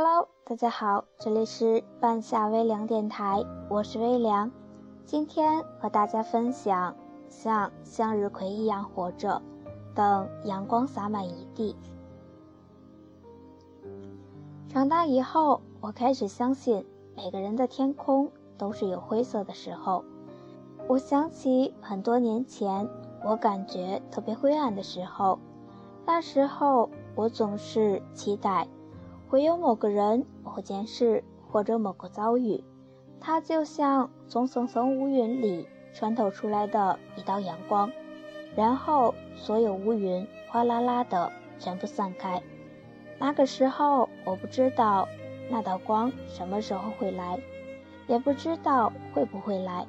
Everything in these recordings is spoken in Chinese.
Hello，大家好，这里是半夏微凉电台，我是微凉。今天和大家分享像向日葵一样活着，等阳光洒满一地。长大以后，我开始相信每个人的天空都是有灰色的时候。我想起很多年前，我感觉特别灰暗的时候，那时候我总是期待。会有某个人、某件事或者某个遭遇，它就像从层层乌云里穿透出来的一道阳光，然后所有乌云哗啦啦的全部散开。那个时候，我不知道那道光什么时候会来，也不知道会不会来，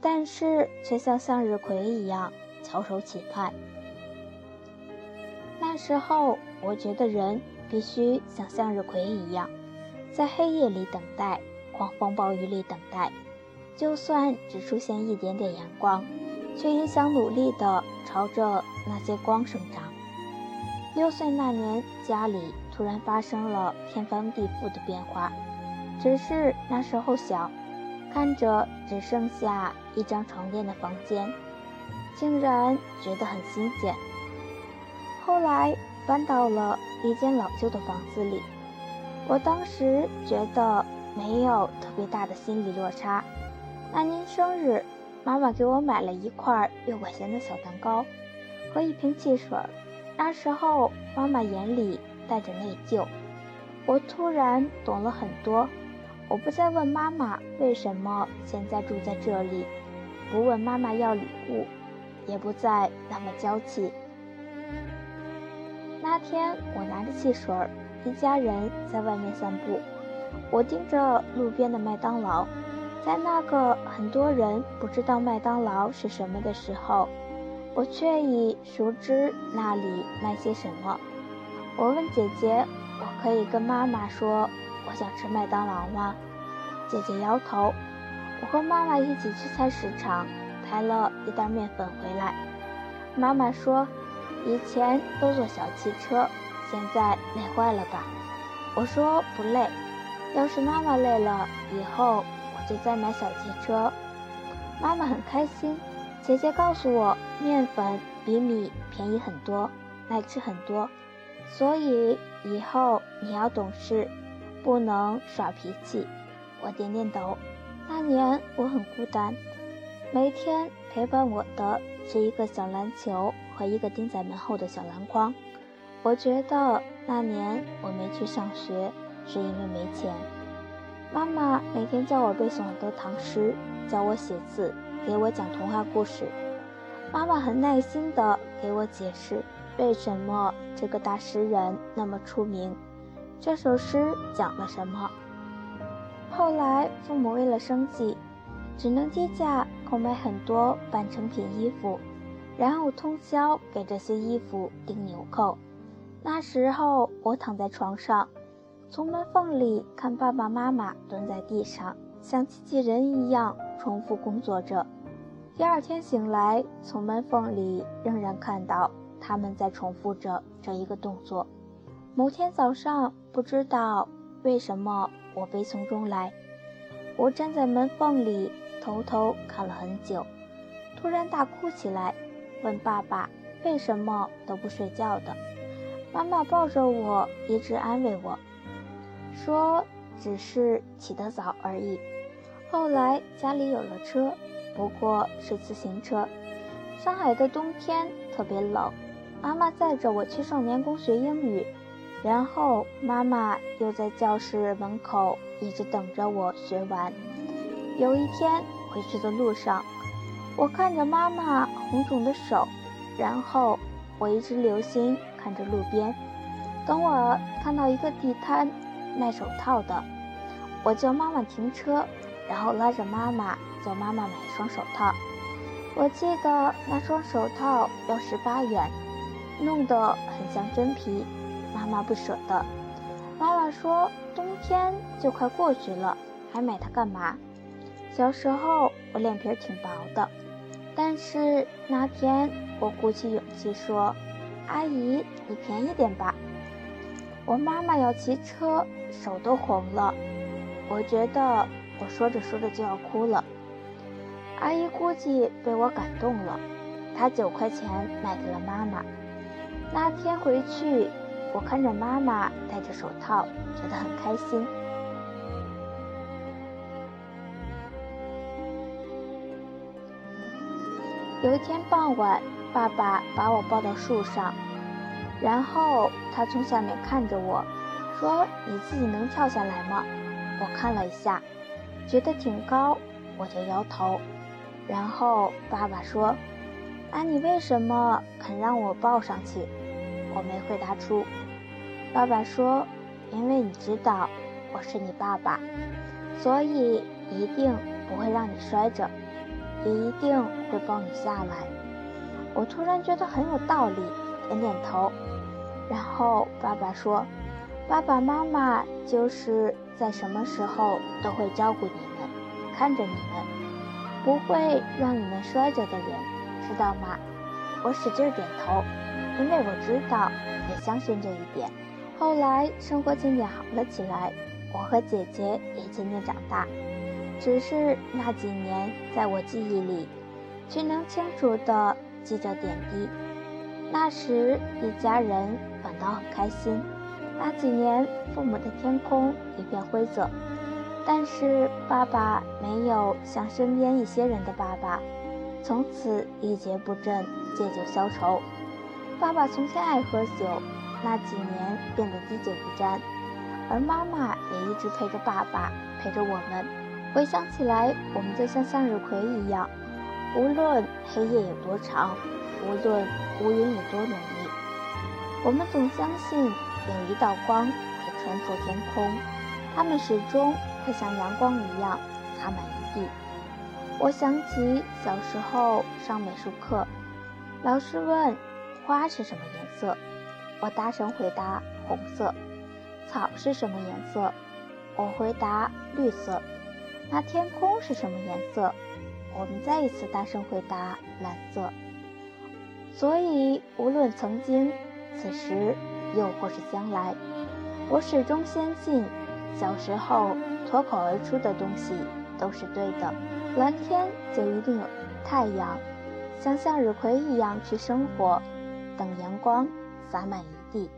但是却像向日葵一样翘首企盼。那时候，我觉得人。必须像向日葵一样，在黑夜里等待，狂风暴雨里等待，就算只出现一点点阳光，却也想努力地朝着那些光生长。六岁那年，家里突然发生了天翻地覆的变化，只是那时候小，看着只剩下一张床垫的房间，竟然觉得很新鲜。后来。搬到了一间老旧的房子里，我当时觉得没有特别大的心理落差。那年生日，妈妈给我买了一块六块钱的小蛋糕和一瓶汽水。那时候，妈妈眼里带着内疚。我突然懂了很多，我不再问妈妈为什么现在住在这里，不问妈妈要礼物，也不再那么娇气。那天我拿着汽水，一家人在外面散步。我盯着路边的麦当劳，在那个很多人不知道麦当劳是什么的时候，我却已熟知那里卖些什么。我问姐姐：“我可以跟妈妈说我想吃麦当劳吗？”姐姐摇头。我和妈妈一起去菜市场，抬了一袋面粉回来。妈妈说。以前都坐小汽车，现在累坏了吧？我说不累，要是妈妈累了，以后我就再买小汽车。妈妈很开心。姐姐告诉我，面粉比米便宜很多，耐吃很多，所以以后你要懂事，不能耍脾气。我点点头。那年我很孤单，每天陪伴我的是一个小篮球。和一个钉在门后的小篮筐。我觉得那年我没去上学，是因为没钱。妈妈每天教我背诵很多唐诗，教我写字，给我讲童话故事。妈妈很耐心地给我解释为什么这个大诗人那么出名，这首诗讲了什么。后来父母为了生计，只能低价购买很多半成品衣服。然后通宵给这些衣服钉纽扣。那时候我躺在床上，从门缝里看爸爸妈妈蹲在地上，像机器人一样重复工作着。第二天醒来，从门缝里仍然看到他们在重复着这一个动作。某天早上，不知道为什么我悲从中来，我站在门缝里偷偷看了很久，突然大哭起来。问爸爸为什么都不睡觉的？妈妈抱着我，一直安慰我，说只是起得早而已。后来家里有了车，不过是自行车。上海的冬天特别冷，妈妈载着我去少年宫学英语，然后妈妈又在教室门口一直等着我学完。有一天回去的路上。我看着妈妈红肿的手，然后我一直留心看着路边。等我看到一个地摊卖手套的，我叫妈妈停车，然后拉着妈妈叫妈妈买一双手套。我记得那双手套要十八元，弄得很像真皮，妈妈不舍得。妈妈说冬天就快过去了，还买它干嘛？小时候我脸皮挺薄的。但是那天，我鼓起勇气说：“阿姨，你便宜点吧。”我妈妈要骑车，手都红了。我觉得我说着说着就要哭了。阿姨估计被我感动了，她九块钱卖给了妈妈。那天回去，我看着妈妈戴着手套，觉得很开心。有一天傍晚，爸爸把我抱到树上，然后他从下面看着我，说：“你自己能跳下来吗？”我看了一下，觉得挺高，我就摇头。然后爸爸说：“那你为什么肯让我抱上去？”我没回答出。爸爸说：“因为你知道我是你爸爸，所以一定不会让你摔着。”也一定会抱你下来。我突然觉得很有道理，点点头。然后爸爸说：“爸爸妈妈就是在什么时候都会照顾你们，看着你们，不会让你们摔着的人，知道吗？”我使劲点头，因为我知道，也相信这一点。后来生活渐渐好了起来，我和姐姐也渐渐长大。只是那几年，在我记忆里，却能清楚地记着点滴。那时一家人反倒很开心。那几年，父母的天空一片灰色，但是爸爸没有像身边一些人的爸爸，从此一蹶不振，借酒消愁。爸爸从前爱喝酒，那几年变得滴酒不沾，而妈妈也一直陪着爸爸，陪着我们。回想起来，我们就像向日葵一样，无论黑夜有多长，无论乌云有多浓密，我们总相信有一道光会穿透天空，它们始终会像阳光一样洒满一地。我想起小时候上美术课，老师问花是什么颜色，我大声回答红色；草是什么颜色，我回答绿色。那天空是什么颜色？我们再一次大声回答：蓝色。所以，无论曾经、此时，又或是将来，我始终坚信，小时候脱口而出的东西都是对的。蓝天就一定有太阳，像向日葵一样去生活，等阳光洒满一地。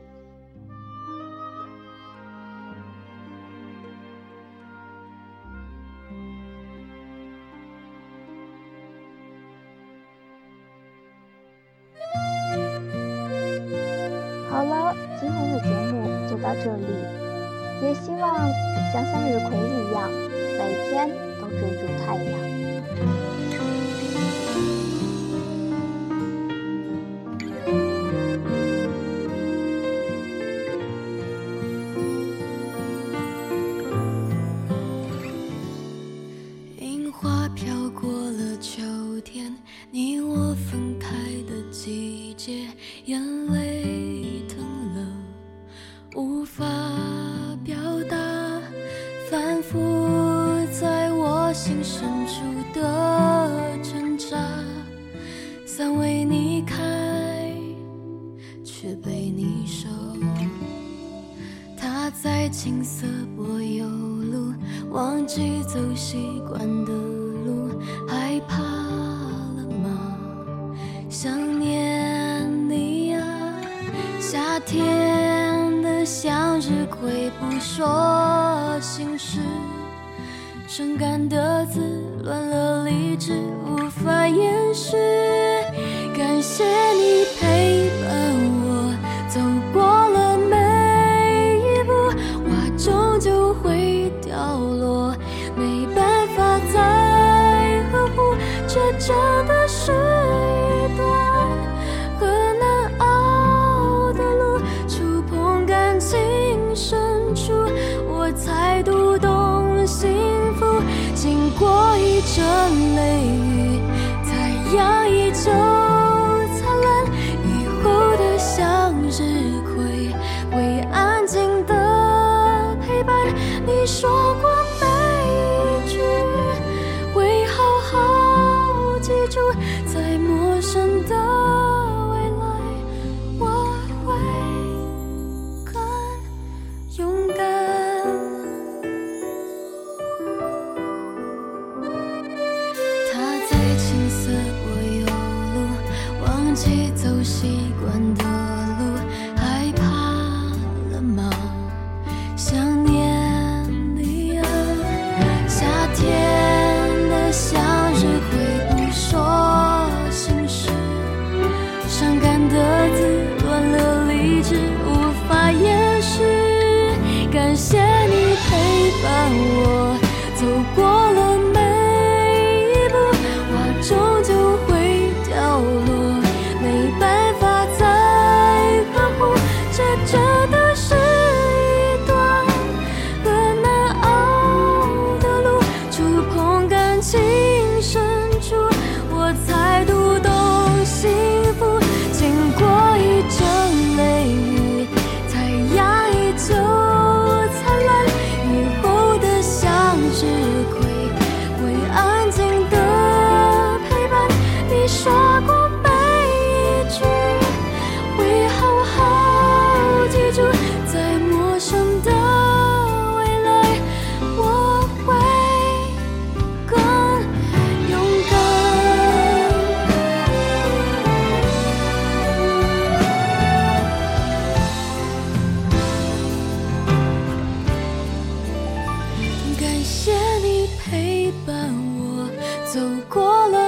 这里，也希望你像向日葵一样，每天都追逐太阳。想念你啊，夏天的。向日葵不说心事，伤感的字乱了理智，无法掩饰。感谢你陪伴我走过了每一步，花终究会掉落，我有路忘记走习惯情深处我才说。